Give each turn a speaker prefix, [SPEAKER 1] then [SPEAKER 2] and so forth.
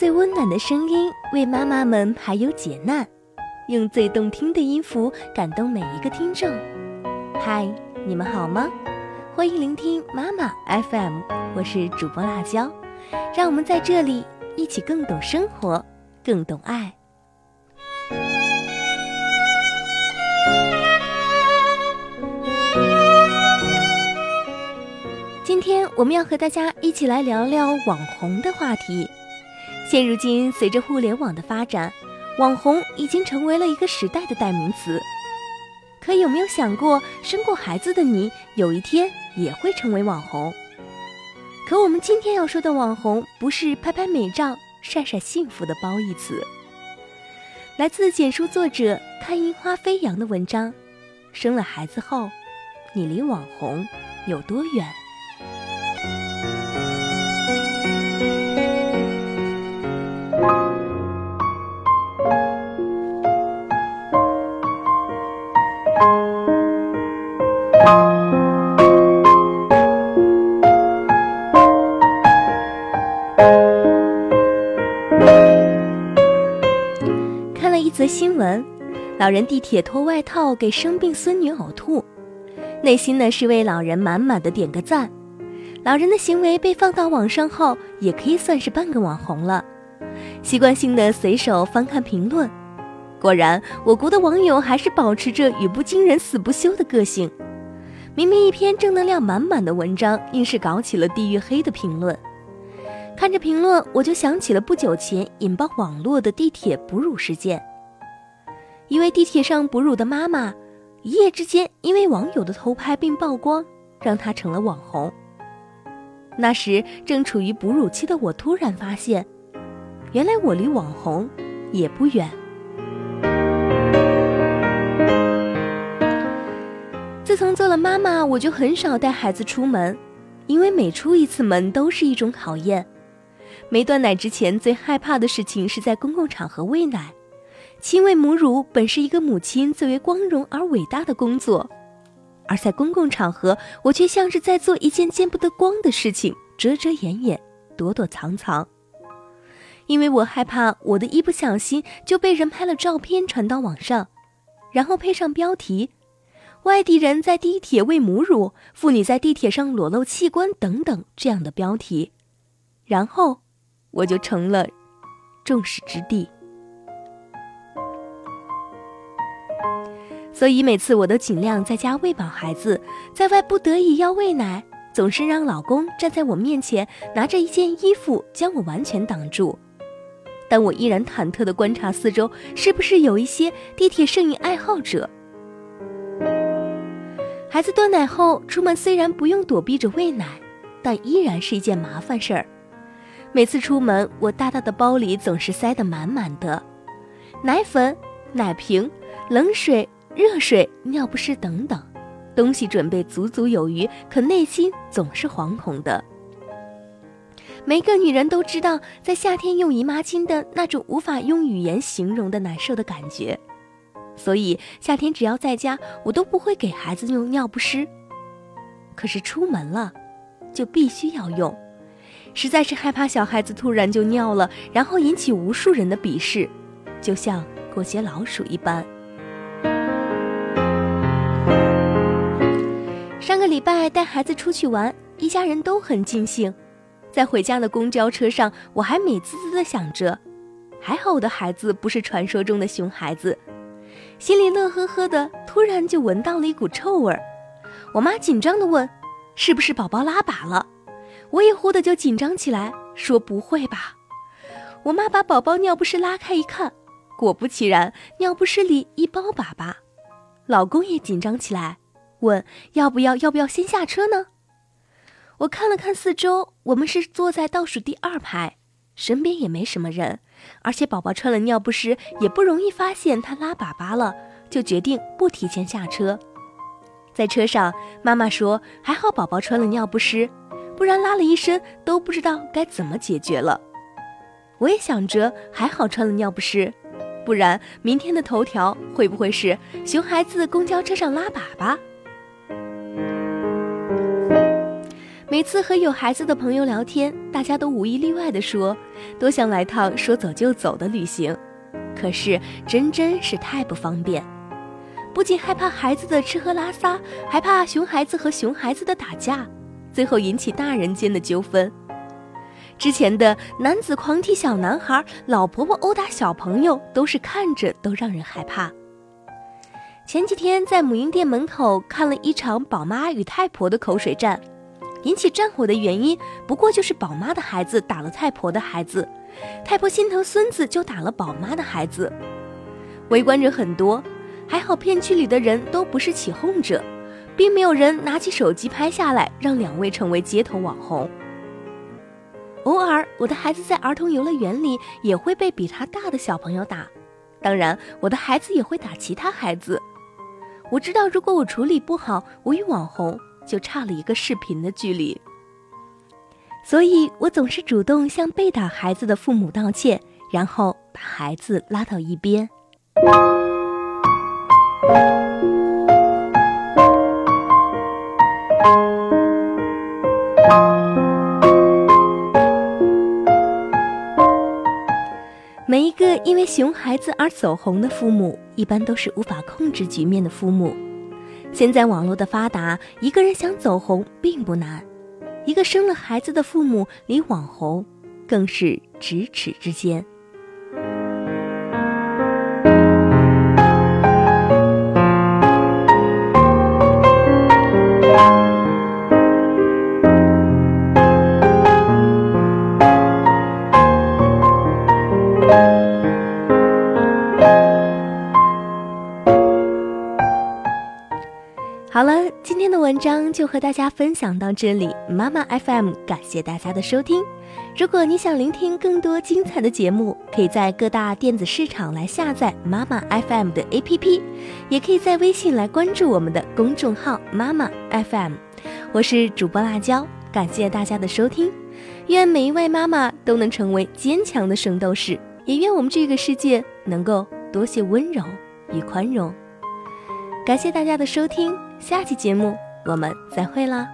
[SPEAKER 1] 最温暖的声音为妈妈们排忧解难，用最动听的音符感动每一个听众。嗨，你们好吗？欢迎聆听妈妈 FM，我是主播辣椒，让我们在这里一起更懂生活，更懂爱。今天我们要和大家一起来聊聊网红的话题。现如今，随着互联网的发展，网红已经成为了一个时代的代名词。可有没有想过，生过孩子的你，有一天也会成为网红？可我们今天要说的网红，不是拍拍美照、晒晒幸福的褒义词。来自简书作者看樱花飞扬的文章：生了孩子后，你离网红有多远？看了一则新闻，老人地铁脱外套给生病孙女呕吐，内心呢是为老人满满的点个赞。老人的行为被放到网上后，也可以算是半个网红了。习惯性的随手翻看评论，果然，我国的网友还是保持着语不惊人死不休的个性。明明一篇正能量满满的文章，硬是搞起了地域黑的评论。看着评论，我就想起了不久前引爆网络的地铁哺乳事件。一位地铁上哺乳的妈妈，一夜之间因为网友的偷拍并曝光，让她成了网红。那时正处于哺乳期的我，突然发现，原来我离网红也不远。自从做了妈妈，我就很少带孩子出门，因为每出一次门都是一种考验。没断奶之前，最害怕的事情是在公共场合喂奶。亲喂母乳本是一个母亲最为光荣而伟大的工作，而在公共场合，我却像是在做一件见不得光的事情，遮遮掩掩，躲躲藏藏。因为我害怕我的一不小心就被人拍了照片传到网上，然后配上标题：“外地人在地铁喂母乳，妇女在地铁上裸露器官”等等这样的标题，然后。我就成了众矢之的，所以每次我都尽量在家喂饱孩子，在外不得已要喂奶，总是让老公站在我面前，拿着一件衣服将我完全挡住。但我依然忐忑地观察四周，是不是有一些地铁摄影爱好者。孩子断奶后出门，虽然不用躲避着喂奶，但依然是一件麻烦事儿。每次出门，我大大的包里总是塞得满满的，奶粉、奶瓶、冷水、热水、尿不湿等等，东西准备足足有余，可内心总是惶恐的。每个女人都知道，在夏天用姨妈巾的那种无法用语言形容的难受的感觉，所以夏天只要在家，我都不会给孩子用尿不湿。可是出门了，就必须要用。实在是害怕小孩子突然就尿了，然后引起无数人的鄙视，就像过街老鼠一般。上个礼拜带孩子出去玩，一家人都很尽兴。在回家的公交车上，我还美滋滋的想着，还好我的孩子不是传说中的熊孩子。心里乐呵呵的，突然就闻到了一股臭味儿。我妈紧张的问：“是不是宝宝拉粑了？”我也忽的就紧张起来，说：“不会吧？”我妈把宝宝尿不湿拉开一看，果不其然，尿不湿里一包粑粑。老公也紧张起来，问：“要不要？要不要先下车呢？”我看了看四周，我们是坐在倒数第二排，身边也没什么人，而且宝宝穿了尿不湿，也不容易发现他拉粑粑了，就决定不提前下车。在车上，妈妈说：“还好宝宝穿了尿不湿。”不然拉了一身都不知道该怎么解决了。我也想着，还好穿了尿不湿，不然明天的头条会不会是熊孩子公交车上拉粑粑？每次和有孩子的朋友聊天，大家都无一例外地说，多想来趟说走就走的旅行。可是真真是太不方便，不仅害怕孩子的吃喝拉撒，还怕熊孩子和熊孩子的打架，最后引起大人间的纠纷。之前的男子狂踢小男孩，老婆婆殴打小朋友，都是看着都让人害怕。前几天在母婴店门口看了一场宝妈与太婆的口水战，引起战火的原因不过就是宝妈的孩子打了太婆的孩子。太婆心疼孙子，就打了宝妈的孩子。围观者很多，还好片区里的人都不是起哄者，并没有人拿起手机拍下来，让两位成为街头网红。偶尔，我的孩子在儿童游乐园里也会被比他大的小朋友打，当然，我的孩子也会打其他孩子。我知道，如果我处理不好，我与网红就差了一个视频的距离。所以我总是主动向被打孩子的父母道歉，然后把孩子拉到一边。每一个因为熊孩子而走红的父母，一般都是无法控制局面的父母。现在网络的发达，一个人想走红并不难。一个生了孩子的父母，离网红更是咫尺之间。文章就和大家分享到这里。妈妈 FM 感谢大家的收听。如果你想聆听更多精彩的节目，可以在各大电子市场来下载妈妈 FM 的 APP，也可以在微信来关注我们的公众号妈妈 FM。我是主播辣椒，感谢大家的收听。愿每一位妈妈都能成为坚强的圣斗士，也愿我们这个世界能够多些温柔与宽容。感谢大家的收听。下期节目，我们再会啦。